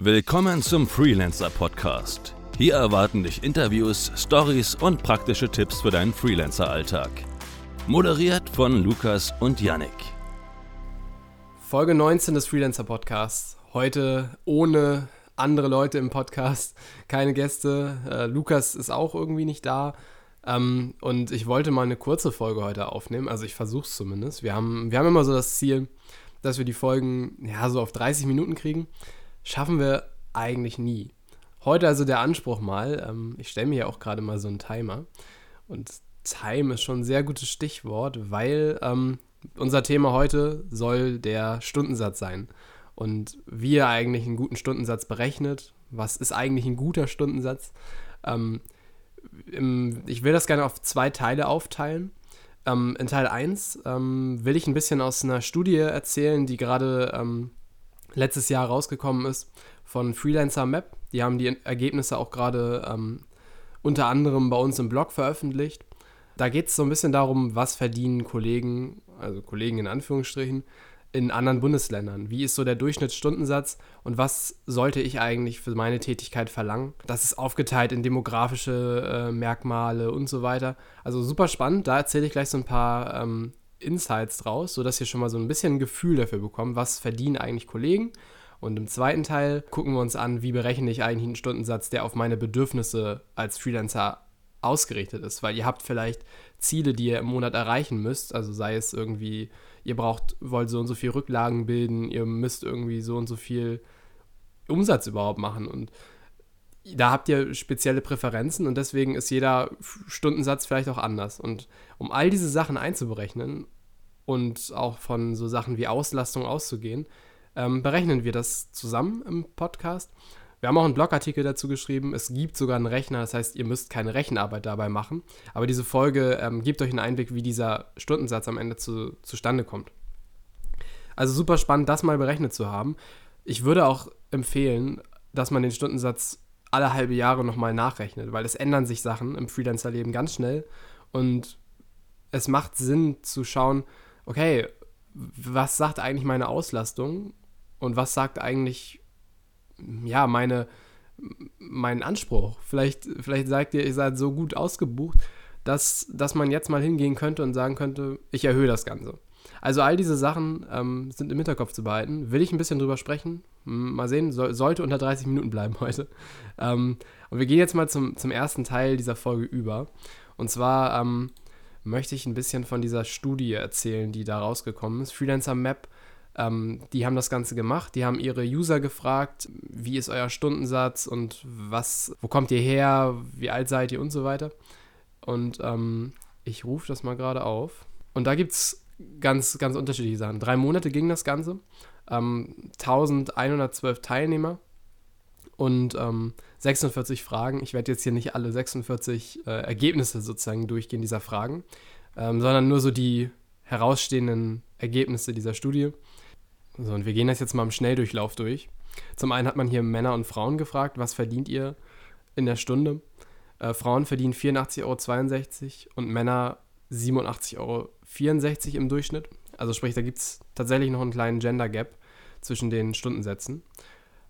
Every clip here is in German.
Willkommen zum Freelancer Podcast. Hier erwarten dich Interviews, Stories und praktische Tipps für deinen Freelancer-Alltag. Moderiert von Lukas und Yannick. Folge 19 des Freelancer Podcasts. Heute ohne andere Leute im Podcast, keine Gäste. Äh, Lukas ist auch irgendwie nicht da. Ähm, und ich wollte mal eine kurze Folge heute aufnehmen. Also ich versuche es zumindest. Wir haben, wir haben immer so das Ziel, dass wir die Folgen ja so auf 30 Minuten kriegen schaffen wir eigentlich nie. Heute also der Anspruch mal, ähm, ich stelle mir ja auch gerade mal so einen Timer und Time ist schon ein sehr gutes Stichwort, weil ähm, unser Thema heute soll der Stundensatz sein. Und wie ihr eigentlich einen guten Stundensatz berechnet, was ist eigentlich ein guter Stundensatz? Ähm, im, ich will das gerne auf zwei Teile aufteilen. Ähm, in Teil 1 ähm, will ich ein bisschen aus einer Studie erzählen, die gerade ähm, letztes Jahr rausgekommen ist von Freelancer Map. Die haben die Ergebnisse auch gerade ähm, unter anderem bei uns im Blog veröffentlicht. Da geht es so ein bisschen darum, was verdienen Kollegen, also Kollegen in Anführungsstrichen, in anderen Bundesländern. Wie ist so der Durchschnittsstundensatz und was sollte ich eigentlich für meine Tätigkeit verlangen? Das ist aufgeteilt in demografische äh, Merkmale und so weiter. Also super spannend. Da erzähle ich gleich so ein paar ähm, Insights draus, sodass ihr schon mal so ein bisschen ein Gefühl dafür bekommt, was verdienen eigentlich Kollegen. Und im zweiten Teil gucken wir uns an, wie berechne ich eigentlich einen Stundensatz, der auf meine Bedürfnisse als Freelancer ausgerichtet ist. Weil ihr habt vielleicht Ziele, die ihr im Monat erreichen müsst. Also sei es irgendwie, ihr braucht, wollt so und so viel Rücklagen bilden, ihr müsst irgendwie so und so viel Umsatz überhaupt machen. Und da habt ihr spezielle Präferenzen und deswegen ist jeder Stundensatz vielleicht auch anders. Und um all diese Sachen einzuberechnen und auch von so Sachen wie Auslastung auszugehen, ähm, berechnen wir das zusammen im Podcast. Wir haben auch einen Blogartikel dazu geschrieben. Es gibt sogar einen Rechner, das heißt, ihr müsst keine Rechenarbeit dabei machen. Aber diese Folge ähm, gibt euch einen Einblick, wie dieser Stundensatz am Ende zu, zustande kommt. Also super spannend, das mal berechnet zu haben. Ich würde auch empfehlen, dass man den Stundensatz alle halbe Jahre nochmal nachrechnet, weil es ändern sich Sachen im Freelancer-Leben ganz schnell und es macht Sinn zu schauen, okay, was sagt eigentlich meine Auslastung und was sagt eigentlich, ja, meine, mein Anspruch. Vielleicht, vielleicht sagt ihr, ihr seid so gut ausgebucht, dass, dass man jetzt mal hingehen könnte und sagen könnte, ich erhöhe das Ganze. Also all diese Sachen ähm, sind im Hinterkopf zu behalten. Will ich ein bisschen drüber sprechen? Mal sehen, so, sollte unter 30 Minuten bleiben heute. Ähm, und wir gehen jetzt mal zum, zum ersten Teil dieser Folge über. Und zwar ähm, möchte ich ein bisschen von dieser Studie erzählen, die da rausgekommen ist. Freelancer Map, ähm, die haben das Ganze gemacht. Die haben ihre User gefragt, wie ist euer Stundensatz und was, wo kommt ihr her, wie alt seid ihr und so weiter. Und ähm, ich rufe das mal gerade auf. Und da gibt es ganz, ganz unterschiedliche Sachen. Drei Monate ging das Ganze, ähm, 1112 Teilnehmer und ähm, 46 Fragen. Ich werde jetzt hier nicht alle 46 äh, Ergebnisse sozusagen durchgehen dieser Fragen, ähm, sondern nur so die herausstehenden Ergebnisse dieser Studie. So, und wir gehen das jetzt mal im Schnelldurchlauf durch. Zum einen hat man hier Männer und Frauen gefragt, was verdient ihr in der Stunde? Äh, Frauen verdienen 84,62 Euro und Männer 87,64 Euro im Durchschnitt. Also sprich, da gibt es tatsächlich noch einen kleinen Gender Gap zwischen den Stundensätzen.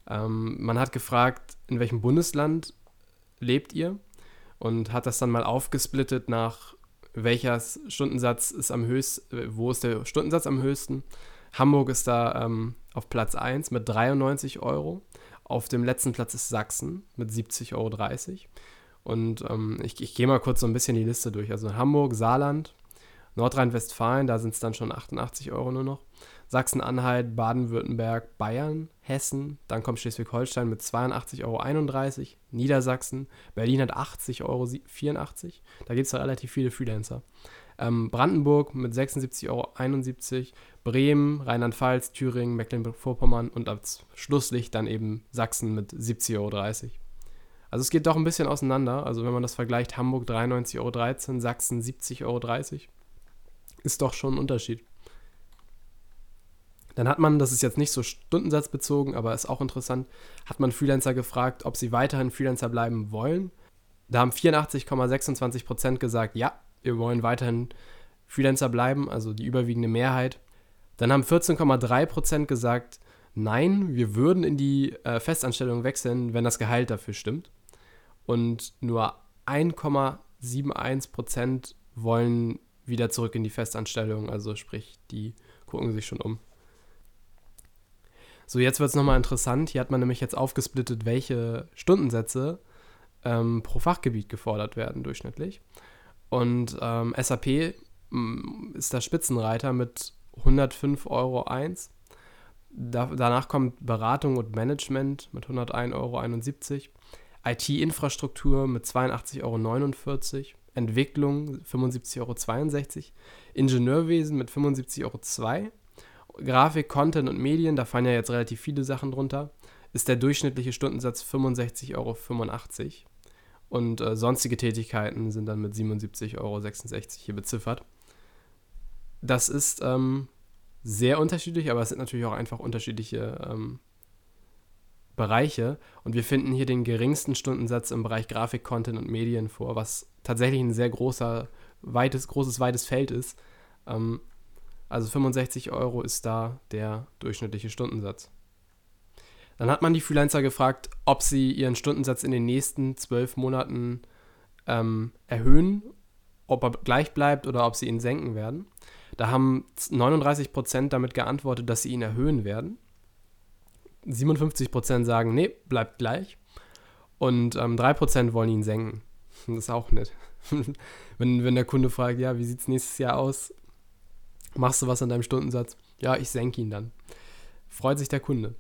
Ähm, man hat gefragt, in welchem Bundesland lebt ihr und hat das dann mal aufgesplittet nach welcher Stundensatz ist am höchsten, wo ist der Stundensatz am höchsten. Hamburg ist da ähm, auf Platz 1 mit 93 Euro. Auf dem letzten Platz ist Sachsen mit 70,30 Euro. Und ähm, ich, ich gehe mal kurz so ein bisschen die Liste durch. Also Hamburg, Saarland, Nordrhein-Westfalen, da sind es dann schon 88 Euro nur noch. Sachsen-Anhalt, Baden-Württemberg, Bayern, Hessen, dann kommt Schleswig-Holstein mit 82,31 Euro, Niedersachsen, Berlin hat 80,84 Euro, da gibt es relativ viele Freelancer. Ähm, Brandenburg mit 76,71 Euro, Bremen, Rheinland-Pfalz, Thüringen, Mecklenburg-Vorpommern und als Schlusslicht dann eben Sachsen mit 70,30 Euro. Also es geht doch ein bisschen auseinander. Also wenn man das vergleicht, Hamburg 93,13 Euro, Sachsen 70,30 Euro, ist doch schon ein Unterschied. Dann hat man, das ist jetzt nicht so stundensatzbezogen, aber ist auch interessant, hat man Freelancer gefragt, ob sie weiterhin Freelancer bleiben wollen. Da haben 84,26% gesagt, ja, wir wollen weiterhin Freelancer bleiben, also die überwiegende Mehrheit. Dann haben 14,3% gesagt, nein, wir würden in die äh, Festanstellung wechseln, wenn das Gehalt dafür stimmt. Und nur 1,71 Prozent wollen wieder zurück in die Festanstellung, also sprich, die gucken sich schon um. So, jetzt wird es nochmal interessant. Hier hat man nämlich jetzt aufgesplittet, welche Stundensätze ähm, pro Fachgebiet gefordert werden durchschnittlich. Und ähm, SAP mm, ist der Spitzenreiter mit 105,01 Euro. Da, danach kommt Beratung und Management mit 101,71 Euro. IT-Infrastruktur mit 82,49 Euro. Entwicklung 75,62 Euro. Ingenieurwesen mit 75,02 Euro. Grafik, Content und Medien, da fallen ja jetzt relativ viele Sachen drunter, ist der durchschnittliche Stundensatz 65,85 Euro. Und äh, sonstige Tätigkeiten sind dann mit 77,66 Euro hier beziffert. Das ist ähm, sehr unterschiedlich, aber es sind natürlich auch einfach unterschiedliche ähm, Bereiche. Und wir finden hier den geringsten Stundensatz im Bereich Grafik, Content und Medien vor, was tatsächlich ein sehr großer, weites, großes, weites Feld ist. Ähm, also 65 Euro ist da der durchschnittliche Stundensatz. Dann hat man die Freelancer gefragt, ob sie ihren Stundensatz in den nächsten zwölf Monaten ähm, erhöhen, ob er gleich bleibt oder ob sie ihn senken werden. Da haben 39 Prozent damit geantwortet, dass sie ihn erhöhen werden. 57 Prozent sagen, nee, bleibt gleich. Und ähm, 3 Prozent wollen ihn senken. Das ist auch nett. wenn, wenn der Kunde fragt, ja, wie sieht es nächstes Jahr aus? Machst du was an deinem Stundensatz? Ja, ich senke ihn dann. Freut sich der Kunde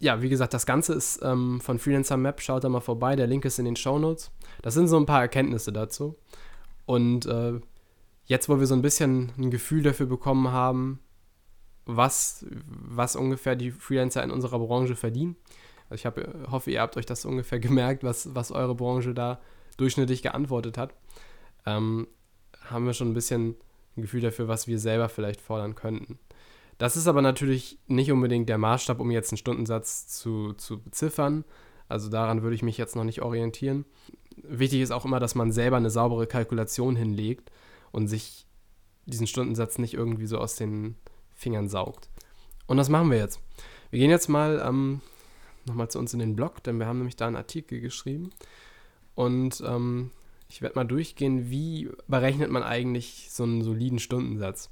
ja, wie gesagt, das Ganze ist ähm, von Freelancer Map. Schaut da mal vorbei. Der Link ist in den Show Notes. Das sind so ein paar Erkenntnisse dazu. Und äh, jetzt, wo wir so ein bisschen ein Gefühl dafür bekommen haben, was, was ungefähr die Freelancer in unserer Branche verdienen. Also ich hab, hoffe, ihr habt euch das ungefähr gemerkt, was, was eure Branche da durchschnittlich geantwortet hat. Ähm, haben wir schon ein bisschen ein Gefühl dafür, was wir selber vielleicht fordern könnten. Das ist aber natürlich nicht unbedingt der Maßstab, um jetzt einen Stundensatz zu, zu beziffern. Also daran würde ich mich jetzt noch nicht orientieren. Wichtig ist auch immer, dass man selber eine saubere Kalkulation hinlegt und sich diesen Stundensatz nicht irgendwie so aus den Fingern saugt. Und das machen wir jetzt. Wir gehen jetzt mal ähm, nochmal zu uns in den Blog, denn wir haben nämlich da einen Artikel geschrieben. Und ähm, ich werde mal durchgehen, wie berechnet man eigentlich so einen soliden Stundensatz.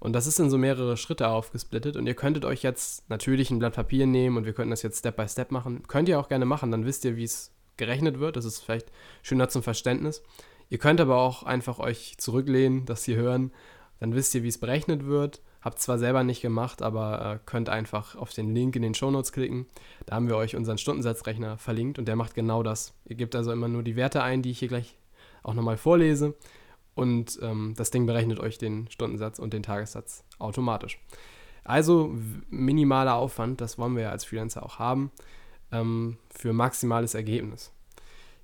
Und das ist in so mehrere Schritte aufgesplittet. Und ihr könntet euch jetzt natürlich ein Blatt Papier nehmen und wir könnten das jetzt Step by Step machen. Könnt ihr auch gerne machen, dann wisst ihr, wie es gerechnet wird. Das ist vielleicht schöner zum Verständnis. Ihr könnt aber auch einfach euch zurücklehnen, das hier hören. Dann wisst ihr, wie es berechnet wird. Habt zwar selber nicht gemacht, aber äh, könnt einfach auf den Link in den Show Notes klicken. Da haben wir euch unseren Stundensatzrechner verlinkt und der macht genau das. Ihr gebt also immer nur die Werte ein, die ich hier gleich auch nochmal vorlese und ähm, das Ding berechnet euch den Stundensatz und den Tagessatz automatisch. Also minimaler Aufwand, das wollen wir ja als Freelancer auch haben, ähm, für maximales Ergebnis.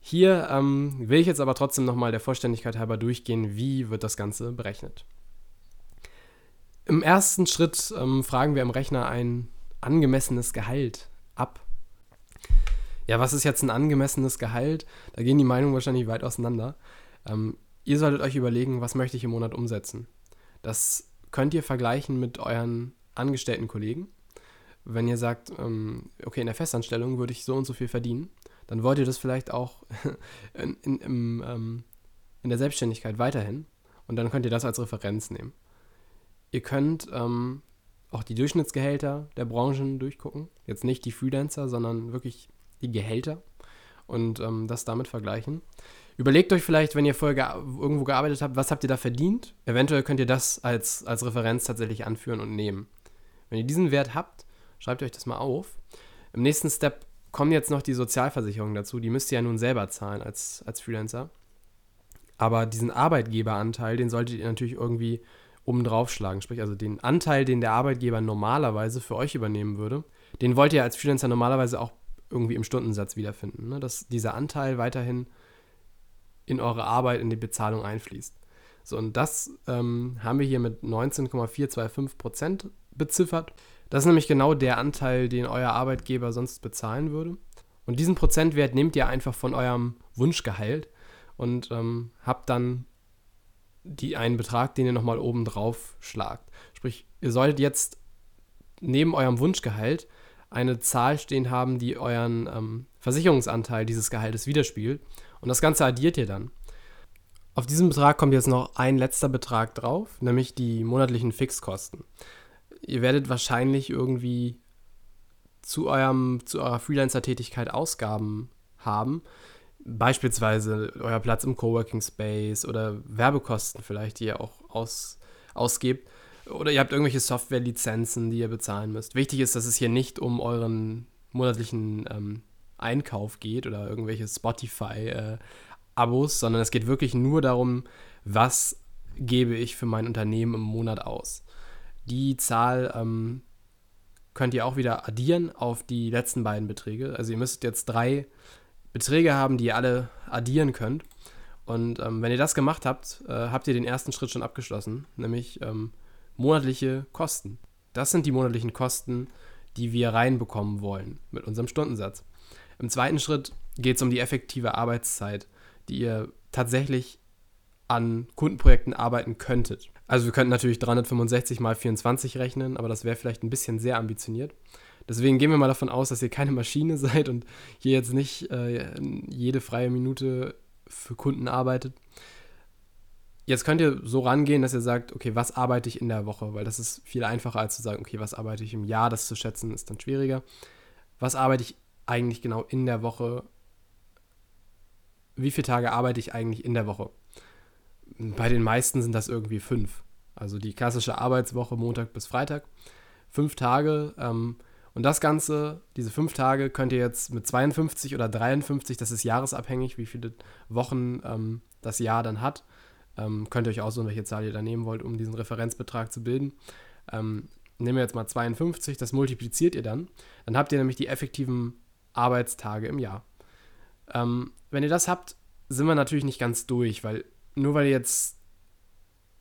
Hier ähm, will ich jetzt aber trotzdem nochmal der Vollständigkeit halber durchgehen, wie wird das Ganze berechnet. Im ersten Schritt ähm, fragen wir im Rechner ein angemessenes Gehalt ab. Ja, was ist jetzt ein angemessenes Gehalt? Da gehen die Meinungen wahrscheinlich weit auseinander. Ähm, Ihr solltet euch überlegen, was möchte ich im Monat umsetzen. Das könnt ihr vergleichen mit euren angestellten Kollegen. Wenn ihr sagt, ähm, okay, in der Festanstellung würde ich so und so viel verdienen, dann wollt ihr das vielleicht auch in, in, im, ähm, in der Selbstständigkeit weiterhin. Und dann könnt ihr das als Referenz nehmen. Ihr könnt ähm, auch die Durchschnittsgehälter der Branchen durchgucken. Jetzt nicht die Freelancer, sondern wirklich die Gehälter und ähm, das damit vergleichen. Überlegt euch vielleicht, wenn ihr vorher ge irgendwo gearbeitet habt, was habt ihr da verdient? Eventuell könnt ihr das als, als Referenz tatsächlich anführen und nehmen. Wenn ihr diesen Wert habt, schreibt euch das mal auf. Im nächsten Step kommen jetzt noch die Sozialversicherungen dazu. Die müsst ihr ja nun selber zahlen als, als Freelancer. Aber diesen Arbeitgeberanteil, den solltet ihr natürlich irgendwie oben drauf schlagen. Sprich, also den Anteil, den der Arbeitgeber normalerweise für euch übernehmen würde, den wollt ihr als Freelancer normalerweise auch irgendwie im Stundensatz wiederfinden. Ne? Dass dieser Anteil weiterhin in eure Arbeit, in die Bezahlung einfließt. So, und das ähm, haben wir hier mit 19,425 Prozent beziffert. Das ist nämlich genau der Anteil, den euer Arbeitgeber sonst bezahlen würde. Und diesen Prozentwert nehmt ihr einfach von eurem Wunschgehalt und ähm, habt dann die, einen Betrag, den ihr nochmal oben drauf schlagt. Sprich, ihr solltet jetzt neben eurem Wunschgehalt eine Zahl stehen haben, die euren ähm, Versicherungsanteil dieses Gehaltes widerspiegelt. Und das Ganze addiert ihr dann. Auf diesen Betrag kommt jetzt noch ein letzter Betrag drauf, nämlich die monatlichen Fixkosten. Ihr werdet wahrscheinlich irgendwie zu, eurem, zu eurer Freelancer-Tätigkeit Ausgaben haben. Beispielsweise euer Platz im Coworking Space oder Werbekosten vielleicht, die ihr auch aus, ausgebt. Oder ihr habt irgendwelche Software-Lizenzen, die ihr bezahlen müsst. Wichtig ist, dass es hier nicht um euren monatlichen ähm, Einkauf geht oder irgendwelche Spotify-Abos, äh, sondern es geht wirklich nur darum, was gebe ich für mein Unternehmen im Monat aus. Die Zahl ähm, könnt ihr auch wieder addieren auf die letzten beiden Beträge. Also ihr müsst jetzt drei Beträge haben, die ihr alle addieren könnt. Und ähm, wenn ihr das gemacht habt, äh, habt ihr den ersten Schritt schon abgeschlossen, nämlich ähm, monatliche Kosten. Das sind die monatlichen Kosten, die wir reinbekommen wollen mit unserem Stundensatz. Im zweiten Schritt geht es um die effektive Arbeitszeit, die ihr tatsächlich an Kundenprojekten arbeiten könntet. Also wir könnten natürlich 365 mal 24 rechnen, aber das wäre vielleicht ein bisschen sehr ambitioniert. Deswegen gehen wir mal davon aus, dass ihr keine Maschine seid und hier jetzt nicht äh, jede freie Minute für Kunden arbeitet. Jetzt könnt ihr so rangehen, dass ihr sagt, okay, was arbeite ich in der Woche? Weil das ist viel einfacher als zu sagen, okay, was arbeite ich im Jahr? Das zu schätzen ist dann schwieriger. Was arbeite ich eigentlich genau in der Woche? Wie viele Tage arbeite ich eigentlich in der Woche? Bei den meisten sind das irgendwie fünf. Also die klassische Arbeitswoche Montag bis Freitag. Fünf Tage. Ähm, und das Ganze, diese fünf Tage, könnt ihr jetzt mit 52 oder 53, das ist jahresabhängig, wie viele Wochen ähm, das Jahr dann hat, ähm, könnt ihr euch aussuchen, welche Zahl ihr da nehmen wollt, um diesen Referenzbetrag zu bilden. Ähm, nehmen wir jetzt mal 52, das multipliziert ihr dann. Dann habt ihr nämlich die effektiven Arbeitstage im Jahr. Ähm, wenn ihr das habt, sind wir natürlich nicht ganz durch, weil nur weil ihr jetzt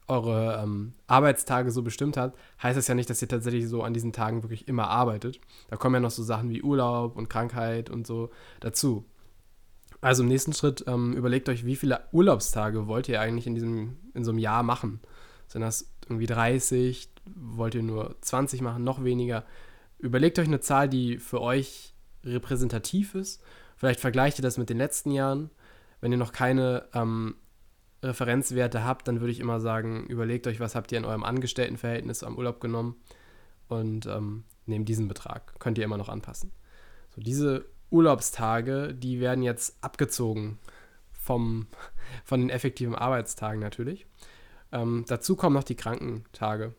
eure ähm, Arbeitstage so bestimmt habt, heißt das ja nicht, dass ihr tatsächlich so an diesen Tagen wirklich immer arbeitet. Da kommen ja noch so Sachen wie Urlaub und Krankheit und so dazu. Also im nächsten Schritt ähm, überlegt euch, wie viele Urlaubstage wollt ihr eigentlich in, diesem, in so einem Jahr machen? Sind das irgendwie 30? Wollt ihr nur 20 machen? Noch weniger? Überlegt euch eine Zahl, die für euch repräsentativ ist. Vielleicht vergleicht ihr das mit den letzten Jahren. Wenn ihr noch keine ähm, Referenzwerte habt, dann würde ich immer sagen, überlegt euch, was habt ihr in eurem Angestelltenverhältnis am Urlaub genommen und ähm, nehmt diesen Betrag. Könnt ihr immer noch anpassen. So, diese Urlaubstage, die werden jetzt abgezogen vom, von den effektiven Arbeitstagen natürlich. Ähm, dazu kommen noch die Krankentage.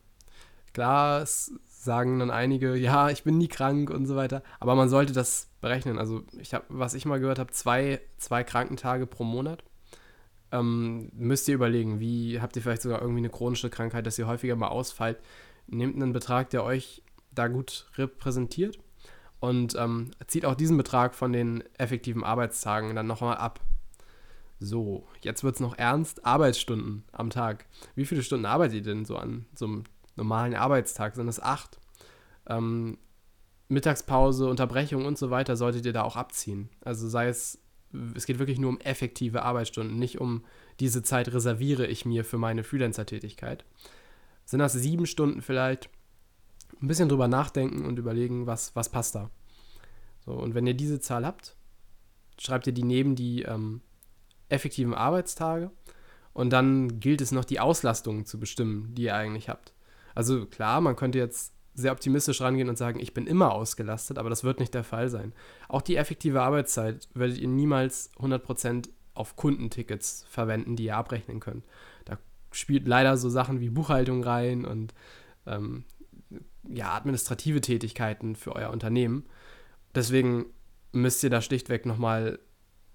Klar, es sagen dann einige, ja, ich bin nie krank und so weiter, aber man sollte das berechnen. Also ich habe, was ich mal gehört habe, zwei, zwei Krankentage pro Monat. Ähm, müsst ihr überlegen, wie habt ihr vielleicht sogar irgendwie eine chronische Krankheit, dass ihr häufiger mal ausfallt. Nehmt einen Betrag, der euch da gut repräsentiert und ähm, zieht auch diesen Betrag von den effektiven Arbeitstagen dann nochmal ab. So, jetzt wird es noch ernst. Arbeitsstunden am Tag. Wie viele Stunden arbeitet ihr denn so an so einem normalen Arbeitstag? Sind es acht? Ähm, Mittagspause, Unterbrechung und so weiter solltet ihr da auch abziehen. Also sei es, es geht wirklich nur um effektive Arbeitsstunden, nicht um diese Zeit reserviere ich mir für meine Freelancer-Tätigkeit. Sind das sieben Stunden vielleicht? ein bisschen drüber nachdenken und überlegen, was, was passt da. So, und wenn ihr diese Zahl habt, schreibt ihr die neben die ähm, effektiven Arbeitstage und dann gilt es noch, die Auslastung zu bestimmen, die ihr eigentlich habt. Also klar, man könnte jetzt sehr optimistisch rangehen und sagen, ich bin immer ausgelastet, aber das wird nicht der Fall sein. Auch die effektive Arbeitszeit werdet ihr niemals 100% auf Kundentickets verwenden, die ihr abrechnen könnt. Da spielt leider so Sachen wie Buchhaltung rein und ähm, ja, administrative Tätigkeiten für euer Unternehmen. Deswegen müsst ihr da schlichtweg nochmal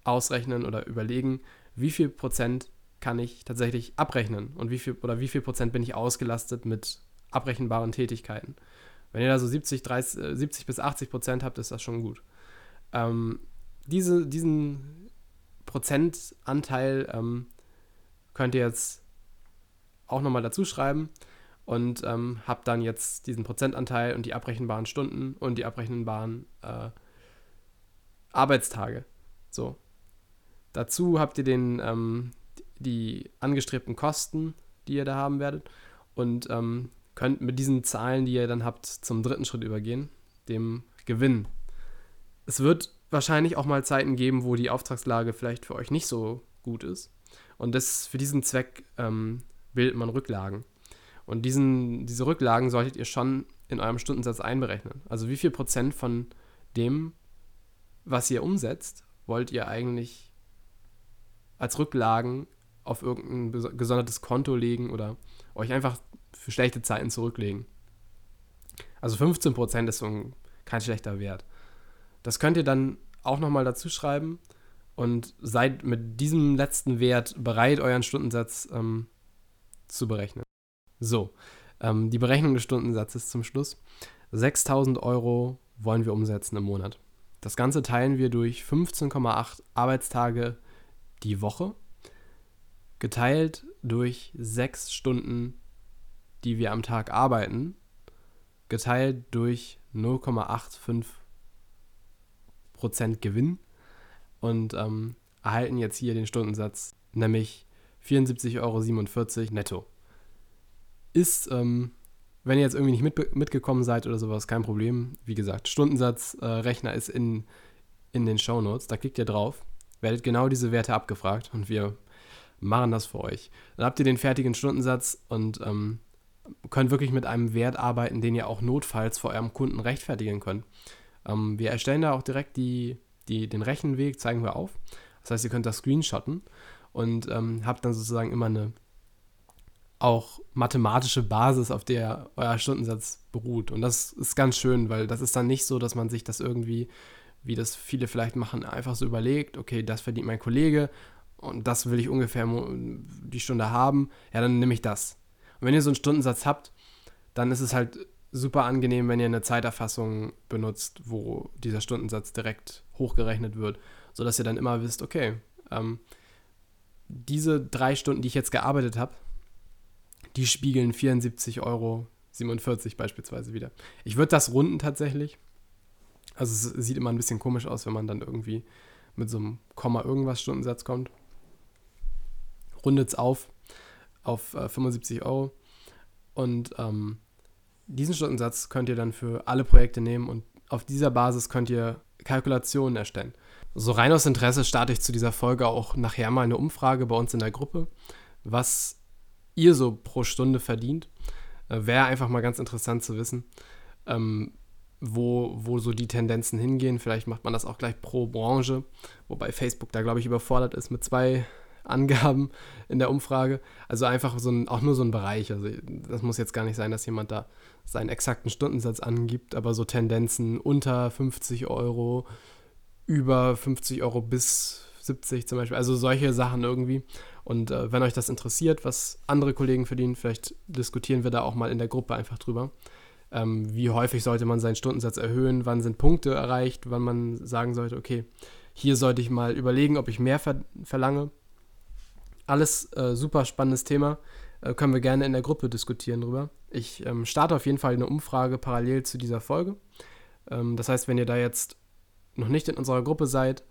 ausrechnen oder überlegen, wie viel Prozent kann ich tatsächlich abrechnen und wie viel oder wie viel Prozent bin ich ausgelastet mit abrechenbaren Tätigkeiten. Wenn ihr da so 70, 30, 70 bis 80 Prozent habt, ist das schon gut. Ähm, diese, diesen Prozentanteil ähm, könnt ihr jetzt auch nochmal dazu schreiben und ähm, habe dann jetzt diesen Prozentanteil und die abrechenbaren Stunden und die abrechenbaren äh, Arbeitstage. So. Dazu habt ihr den, ähm, die angestrebten Kosten, die ihr da haben werdet. Und ähm, könnt mit diesen Zahlen, die ihr dann habt, zum dritten Schritt übergehen, dem Gewinn. Es wird wahrscheinlich auch mal Zeiten geben, wo die Auftragslage vielleicht für euch nicht so gut ist. Und das, für diesen Zweck ähm, bildet man Rücklagen. Und diesen, diese Rücklagen solltet ihr schon in eurem Stundensatz einberechnen. Also wie viel Prozent von dem, was ihr umsetzt, wollt ihr eigentlich als Rücklagen auf irgendein gesondertes Konto legen oder euch einfach für schlechte Zeiten zurücklegen. Also 15% ist so ein, kein schlechter Wert. Das könnt ihr dann auch nochmal dazu schreiben und seid mit diesem letzten Wert bereit, euren Stundensatz ähm, zu berechnen. So, ähm, die Berechnung des Stundensatzes zum Schluss. 6000 Euro wollen wir umsetzen im Monat. Das Ganze teilen wir durch 15,8 Arbeitstage die Woche, geteilt durch 6 Stunden, die wir am Tag arbeiten, geteilt durch 0,85 Prozent Gewinn und ähm, erhalten jetzt hier den Stundensatz, nämlich 74,47 Euro netto. Ist, ähm, wenn ihr jetzt irgendwie nicht mit, mitgekommen seid oder sowas, kein Problem. Wie gesagt, Stundensatzrechner äh, ist in, in den Show Notes. Da klickt ihr drauf, werdet genau diese Werte abgefragt und wir machen das für euch. Dann habt ihr den fertigen Stundensatz und ähm, könnt wirklich mit einem Wert arbeiten, den ihr auch notfalls vor eurem Kunden rechtfertigen könnt. Ähm, wir erstellen da auch direkt die, die, den Rechenweg, zeigen wir auf. Das heißt, ihr könnt das screenshotten und ähm, habt dann sozusagen immer eine auch mathematische Basis, auf der euer Stundensatz beruht. Und das ist ganz schön, weil das ist dann nicht so, dass man sich das irgendwie, wie das viele vielleicht machen, einfach so überlegt, okay, das verdient mein Kollege und das will ich ungefähr die Stunde haben, ja, dann nehme ich das. Und wenn ihr so einen Stundensatz habt, dann ist es halt super angenehm, wenn ihr eine Zeiterfassung benutzt, wo dieser Stundensatz direkt hochgerechnet wird, sodass ihr dann immer wisst, okay, ähm, diese drei Stunden, die ich jetzt gearbeitet habe, die spiegeln 74,47 Euro beispielsweise wieder. Ich würde das runden tatsächlich. Also es sieht immer ein bisschen komisch aus, wenn man dann irgendwie mit so einem Komma irgendwas Stundensatz kommt. Rundet es auf auf äh, 75 Euro. Und ähm, diesen Stundensatz könnt ihr dann für alle Projekte nehmen und auf dieser Basis könnt ihr Kalkulationen erstellen. So rein aus Interesse starte ich zu dieser Folge auch nachher mal eine Umfrage bei uns in der Gruppe, was ihr so pro Stunde verdient. Äh, Wäre einfach mal ganz interessant zu wissen, ähm, wo, wo so die Tendenzen hingehen. Vielleicht macht man das auch gleich pro Branche, wobei Facebook da, glaube ich, überfordert ist mit zwei Angaben in der Umfrage. Also einfach so ein, auch nur so ein Bereich. Also das muss jetzt gar nicht sein, dass jemand da seinen exakten Stundensatz angibt, aber so Tendenzen unter 50 Euro, über 50 Euro bis 70 zum Beispiel. Also solche Sachen irgendwie. Und äh, wenn euch das interessiert, was andere Kollegen verdienen, vielleicht diskutieren wir da auch mal in der Gruppe einfach drüber. Ähm, wie häufig sollte man seinen Stundensatz erhöhen? Wann sind Punkte erreicht? Wann man sagen sollte, okay, hier sollte ich mal überlegen, ob ich mehr ver verlange. Alles äh, super spannendes Thema. Äh, können wir gerne in der Gruppe diskutieren drüber. Ich ähm, starte auf jeden Fall eine Umfrage parallel zu dieser Folge. Ähm, das heißt, wenn ihr da jetzt noch nicht in unserer Gruppe seid,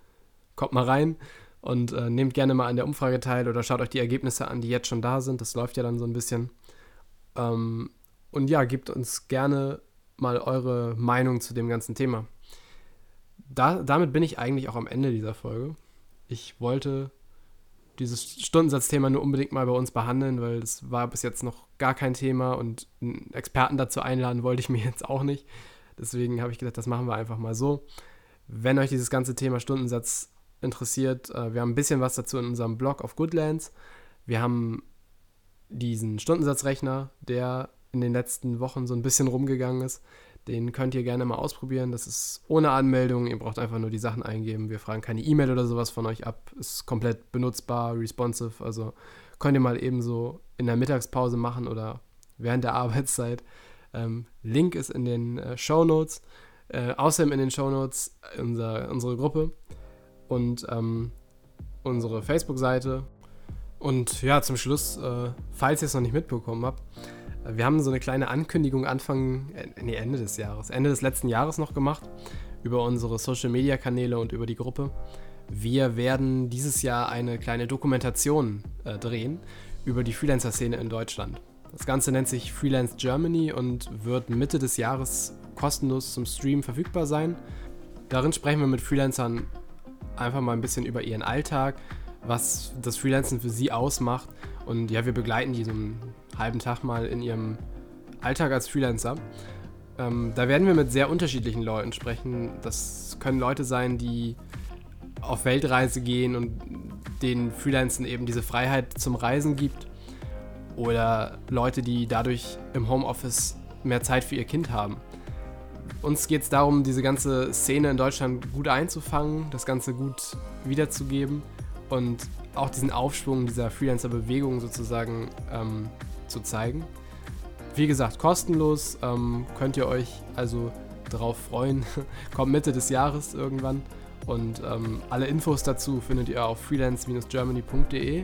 kommt mal rein und äh, nehmt gerne mal an der Umfrage teil oder schaut euch die Ergebnisse an, die jetzt schon da sind. Das läuft ja dann so ein bisschen. Ähm, und ja, gebt uns gerne mal eure Meinung zu dem ganzen Thema. Da, damit bin ich eigentlich auch am Ende dieser Folge. Ich wollte dieses Stundensatzthema nur unbedingt mal bei uns behandeln, weil es war bis jetzt noch gar kein Thema und einen Experten dazu einladen wollte ich mir jetzt auch nicht. Deswegen habe ich gesagt, das machen wir einfach mal so. Wenn euch dieses ganze Thema Stundensatz interessiert, äh, wir haben ein bisschen was dazu in unserem Blog auf Goodlands. Wir haben diesen Stundensatzrechner, der in den letzten Wochen so ein bisschen rumgegangen ist. Den könnt ihr gerne mal ausprobieren. Das ist ohne Anmeldung. Ihr braucht einfach nur die Sachen eingeben. Wir fragen keine E-Mail oder sowas von euch ab. Ist komplett benutzbar, responsive. Also könnt ihr mal eben so in der Mittagspause machen oder während der Arbeitszeit. Ähm, Link ist in den äh, Show Notes. Äh, außerdem in den Show Notes unser, unsere Gruppe und ähm, unsere Facebook-Seite. Und ja, zum Schluss, äh, falls ihr es noch nicht mitbekommen habt, wir haben so eine kleine Ankündigung Anfang, äh, nee, Ende des Jahres, Ende des letzten Jahres noch gemacht über unsere Social Media Kanäle und über die Gruppe. Wir werden dieses Jahr eine kleine Dokumentation äh, drehen über die Freelancer-Szene in Deutschland. Das Ganze nennt sich Freelance Germany und wird Mitte des Jahres kostenlos zum Stream verfügbar sein. Darin sprechen wir mit Freelancern einfach mal ein bisschen über ihren Alltag, was das Freelancen für sie ausmacht. Und ja, wir begleiten die so einen halben Tag mal in ihrem Alltag als Freelancer. Ähm, da werden wir mit sehr unterschiedlichen Leuten sprechen. Das können Leute sein, die auf Weltreise gehen und den Freelancern eben diese Freiheit zum Reisen gibt. Oder Leute, die dadurch im Homeoffice mehr Zeit für ihr Kind haben. Uns geht es darum, diese ganze Szene in Deutschland gut einzufangen, das Ganze gut wiederzugeben und auch diesen Aufschwung dieser Freelancer-Bewegung sozusagen ähm, zu zeigen. Wie gesagt, kostenlos, ähm, könnt ihr euch also darauf freuen. Kommt Mitte des Jahres irgendwann. Und ähm, alle Infos dazu findet ihr auf freelance-germany.de.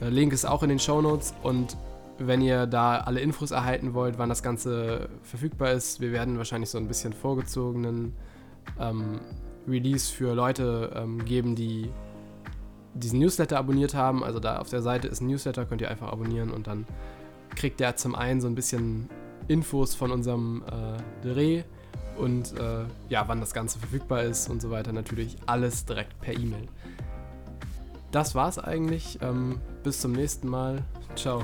Äh, Link ist auch in den Show Notes und wenn ihr da alle Infos erhalten wollt, wann das Ganze verfügbar ist, wir werden wahrscheinlich so ein bisschen vorgezogenen ähm, Release für Leute ähm, geben, die diesen Newsletter abonniert haben. Also da auf der Seite ist ein Newsletter, könnt ihr einfach abonnieren und dann kriegt ihr zum einen so ein bisschen Infos von unserem äh, Dreh und äh, ja, wann das Ganze verfügbar ist und so weiter. Natürlich alles direkt per E-Mail. Das war's eigentlich. Ähm, bis zum nächsten Mal. Ciao.